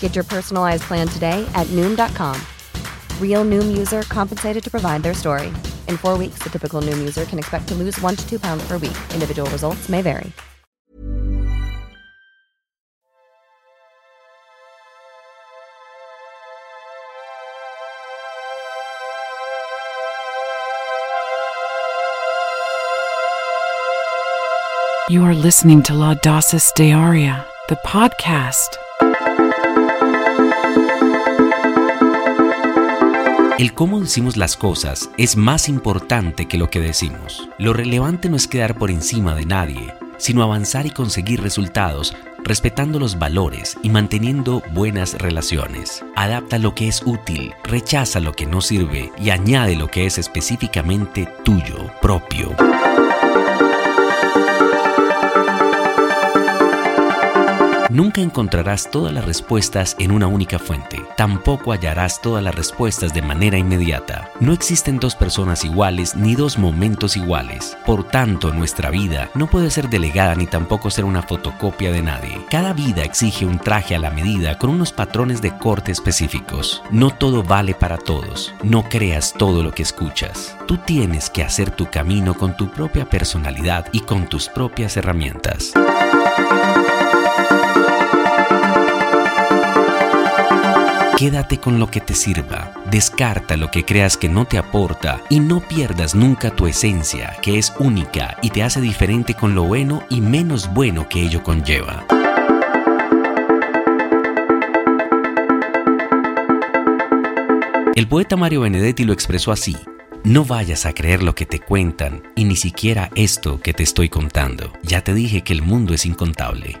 Get your personalized plan today at Noom.com. Real Noom user compensated to provide their story. In four weeks, the typical Noom user can expect to lose one to two pounds per week. Individual results may vary. You are listening to La Dosis Diaria, the podcast. El cómo decimos las cosas es más importante que lo que decimos. Lo relevante no es quedar por encima de nadie, sino avanzar y conseguir resultados respetando los valores y manteniendo buenas relaciones. Adapta lo que es útil, rechaza lo que no sirve y añade lo que es específicamente tuyo, propio. Nunca encontrarás todas las respuestas en una única fuente. Tampoco hallarás todas las respuestas de manera inmediata. No existen dos personas iguales ni dos momentos iguales. Por tanto, nuestra vida no puede ser delegada ni tampoco ser una fotocopia de nadie. Cada vida exige un traje a la medida con unos patrones de corte específicos. No todo vale para todos. No creas todo lo que escuchas. Tú tienes que hacer tu camino con tu propia personalidad y con tus propias herramientas. Quédate con lo que te sirva, descarta lo que creas que no te aporta y no pierdas nunca tu esencia, que es única y te hace diferente con lo bueno y menos bueno que ello conlleva. El poeta Mario Benedetti lo expresó así. No vayas a creer lo que te cuentan y ni siquiera esto que te estoy contando. Ya te dije que el mundo es incontable.